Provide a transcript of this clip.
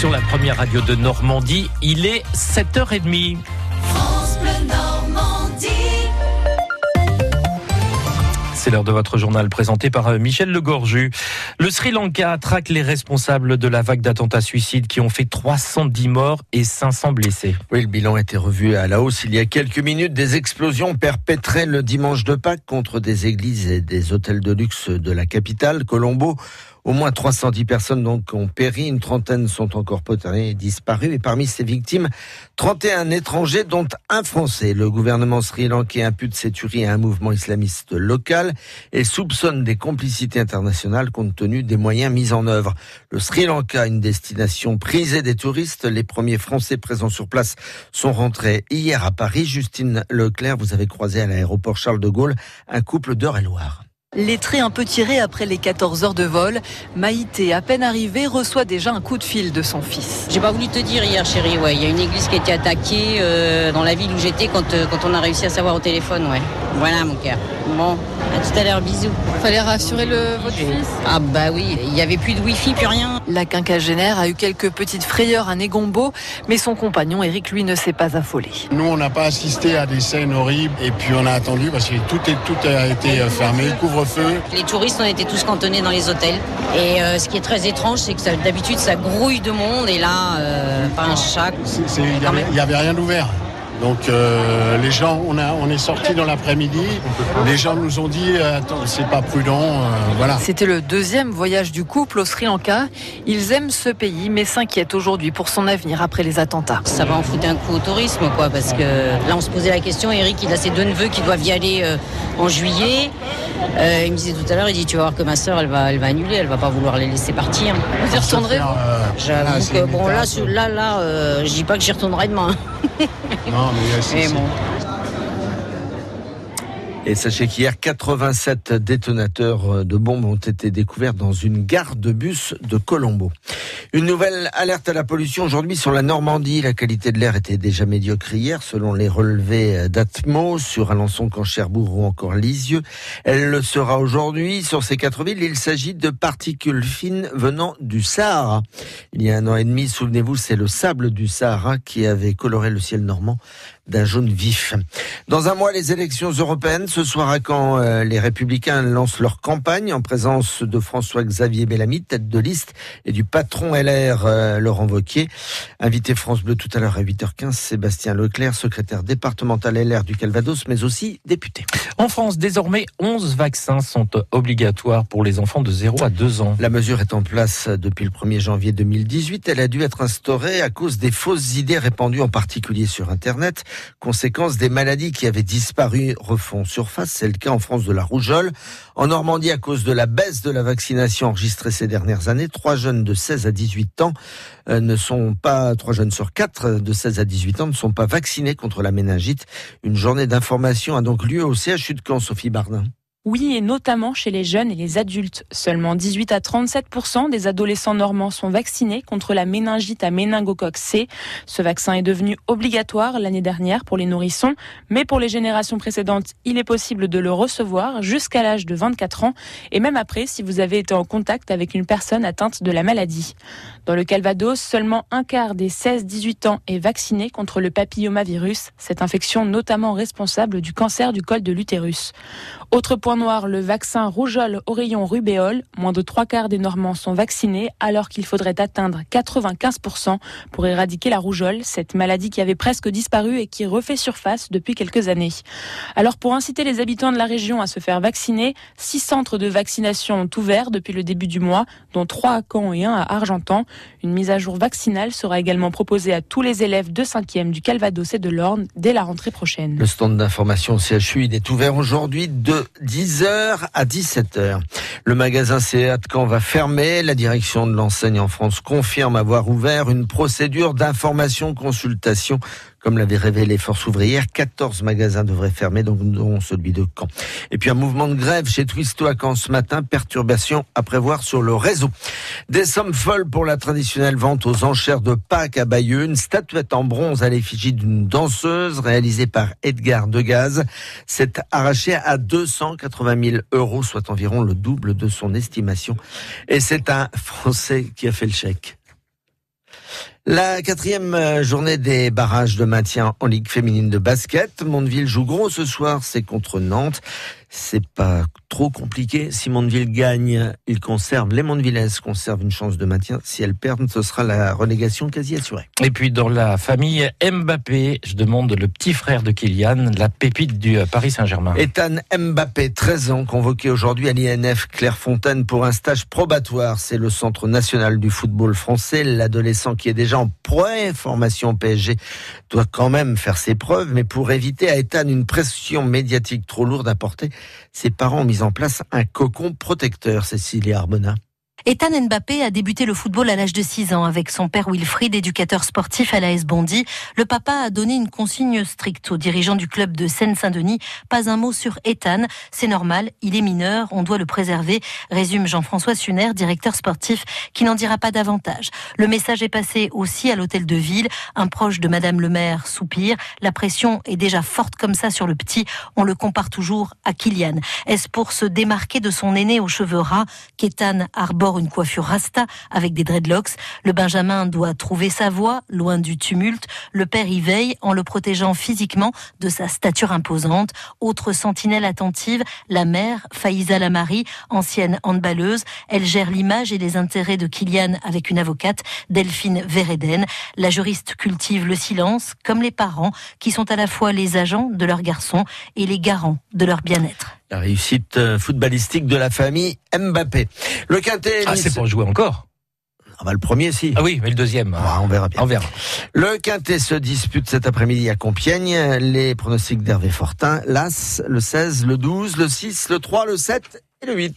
sur la première radio de Normandie. Il est 7h30. C'est l'heure de votre journal présenté par euh, Michel Legorju. Le Sri Lanka traque les responsables de la vague d'attentats suicides qui ont fait 310 morts et 500 blessés. Oui, le bilan a été revu à la hausse il y a quelques minutes. Des explosions perpétrées le dimanche de Pâques contre des églises et des hôtels de luxe de la capitale, Colombo. Au moins 310 personnes donc ont péri, une trentaine sont encore potées et disparues. Et parmi ces victimes, 31 étrangers, dont un Français. Le gouvernement sri-lankais impute ces tueries à un mouvement islamiste local et soupçonne des complicités internationales compte tenu des moyens mis en œuvre. Le Sri Lanka, une destination prisée des touristes. Les premiers Français présents sur place sont rentrés hier à Paris. Justine Leclerc, vous avez croisé à l'aéroport Charles de Gaulle un couple d'Eure-et-Loire. Les traits un peu tirés après les 14 heures de vol, Maïté, à peine arrivée, reçoit déjà un coup de fil de son fils. J'ai pas voulu te dire hier, chérie. Ouais, il y a une église qui a été attaquée euh, dans la ville où j'étais quand, euh, quand on a réussi à savoir au téléphone. Ouais. Voilà, mon cœur. Bon, à tout à l'heure, bisous. Fallait rassurer le, votre fils. Ah bah oui, il y avait plus de wifi, plus rien. La quinquagénaire a eu quelques petites frayeurs à Négombo, mais son compagnon Eric, lui, ne s'est pas affolé. Nous, on n'a pas assisté à des scènes horribles et puis on a attendu parce que tout, est, tout a été euh, fermé, couvre-feu. Les touristes, on était tous cantonnés dans les hôtels. Et euh, ce qui est très étrange, c'est que d'habitude, ça grouille de monde et là, euh, pas un chat. Il n'y avait rien d'ouvert. Donc euh, les gens, on, a, on est sortis dans l'après-midi. Les gens nous ont dit, euh, attends, c'est pas prudent, euh, voilà. C'était le deuxième voyage du couple au Sri Lanka. Ils aiment ce pays, mais s'inquiètent aujourd'hui pour son avenir après les attentats. Ça va en foutre un coup au tourisme, quoi, parce que là, on se posait la question. Eric, il a ses deux neveux qui doivent y aller euh, en juillet. Euh, il me disait tout à l'heure, il dit, tu vas voir que ma sœur, elle va, elle va annuler, elle va pas vouloir les laisser partir. Vous y retournerez euh, J'avoue que bon, là, là, là, euh, je dis pas que j'y retournerai demain. Non, mais c'est- Mais bon. Et sachez qu'hier, 87 détonateurs de bombes ont été découverts dans une gare de bus de Colombo. Une nouvelle alerte à la pollution aujourd'hui sur la Normandie. La qualité de l'air était déjà médiocre hier, selon les relevés d'Atmo sur Alençon, Caen, Cherbourg ou encore Lisieux. Elle le sera aujourd'hui sur ces quatre villes. Il s'agit de particules fines venant du Sahara. Il y a un an et demi, souvenez-vous, c'est le sable du Sahara qui avait coloré le ciel normand d'un jaune vif. Dans un mois, les élections européennes. Ce soir à Caen, euh, les Républicains lancent leur campagne en présence de François-Xavier Bellamy, tête de liste, et du patron LR, euh, Laurent Wauquiez. Invité France Bleu tout à l'heure à 8h15, Sébastien Leclerc, secrétaire départemental LR du Calvados, mais aussi député. En France, désormais, 11 vaccins sont obligatoires pour les enfants de 0 à 2 ans. La mesure est en place depuis le 1er janvier 2018. Elle a dû être instaurée à cause des fausses idées répandues en particulier sur Internet. Conséquence des maladies qui avaient disparu refont C'est le cas en France de la rougeole. En Normandie, à cause de la baisse de la vaccination enregistrée ces dernières années, trois jeunes de 16 à 18 ans euh, ne sont pas, trois jeunes sur quatre de 16 à 18 ans ne sont pas vaccinés contre la méningite. Une journée d'information a donc lieu au CHU de Caen, Sophie Bardin. Oui, et notamment chez les jeunes et les adultes. Seulement 18 à 37% des adolescents normands sont vaccinés contre la méningite à méningocoque C. Ce vaccin est devenu obligatoire l'année dernière pour les nourrissons, mais pour les générations précédentes, il est possible de le recevoir jusqu'à l'âge de 24 ans et même après si vous avez été en contact avec une personne atteinte de la maladie. Dans le Calvados, seulement un quart des 16-18 ans est vacciné contre le papillomavirus, cette infection notamment responsable du cancer du col de l'utérus. Autre point noir, le vaccin rougeole, oreillon, rubéole. Moins de trois quarts des Normands sont vaccinés alors qu'il faudrait atteindre 95% pour éradiquer la rougeole, cette maladie qui avait presque disparu et qui refait surface depuis quelques années. Alors pour inciter les habitants de la région à se faire vacciner, six centres de vaccination ont ouvert depuis le début du mois, dont trois à Caen et un à Argentan. Une mise à jour vaccinale sera également proposée à tous les élèves de 5e du Calvados et de l'Orne dès la rentrée prochaine. Le stand d'information CHU, il est ouvert aujourd'hui de 10h à 17h. Le magasin de Caen va fermer. La direction de l'enseigne en France confirme avoir ouvert une procédure d'information-consultation. Comme l'avait révélé Force ouvrière, 14 magasins devraient fermer, donc dont celui de Caen. Et puis un mouvement de grève chez Twisto à Caen ce matin, perturbation à prévoir sur le réseau. Des sommes folles pour la traditionnelle vente aux enchères de Pâques à Bayeux, une statuette en bronze à l'effigie d'une danseuse réalisée par Edgar Degaze s'est arrachée à 280 000 euros, soit environ le double de son estimation. Et c'est un Français qui a fait le chèque. La quatrième euh, journée des barrages de maintien en Ligue féminine de basket. Mondeville joue gros ce soir, c'est contre Nantes. C'est pas trop compliqué. Si Mondeville gagne, il conserve, les Mondevillaises conservent une chance de maintien. Si elles perdent, ce sera la relégation quasi assurée. Et puis dans la famille Mbappé, je demande le petit frère de Kylian, la pépite du Paris Saint-Germain. Ethan Mbappé, 13 ans, convoqué aujourd'hui à l'INF Clairefontaine pour un stage probatoire. C'est le Centre national du football français. L'adolescent qui est déjà en pré-formation PSG doit quand même faire ses preuves, mais pour éviter à Ethan une pression médiatique trop lourde à porter, ses parents ont mis en place un cocon protecteur, Cécilia Arbona. Ethan Mbappé a débuté le football à l'âge de 6 ans avec son père Wilfried, éducateur sportif à l'AS Bondy. Le papa a donné une consigne stricte aux dirigeants du club de Seine-Saint-Denis. Pas un mot sur Ethan. C'est normal, il est mineur, on doit le préserver, résume Jean-François Suner, directeur sportif, qui n'en dira pas davantage. Le message est passé aussi à l'hôtel de ville. Un proche de Madame le maire soupire. La pression est déjà forte comme ça sur le petit. On le compare toujours à Kylian. Est-ce pour se démarquer de son aîné aux cheveux ras qu'Ethan arbore une coiffure rasta avec des dreadlocks. Le Benjamin doit trouver sa voie, loin du tumulte. Le père y veille en le protégeant physiquement de sa stature imposante. Autre sentinelle attentive, la mère, Faïza Lamari, ancienne handballeuse. Elle gère l'image et les intérêts de Kylian avec une avocate, Delphine Vereden. La juriste cultive le silence, comme les parents, qui sont à la fois les agents de leur garçon et les garants de leur bien-être la réussite euh, footballistique de la famille Mbappé. Le quintet. Ah, c'est pour jouer encore. Ah bah le premier si. Ah oui, mais le deuxième. Ah, on verra bien. On verra. Le quintet se dispute cet après-midi à Compiègne. Les pronostics d'Hervé Fortin. L'As, le 16, le 12, le 6, le 3, le 7 et le 8.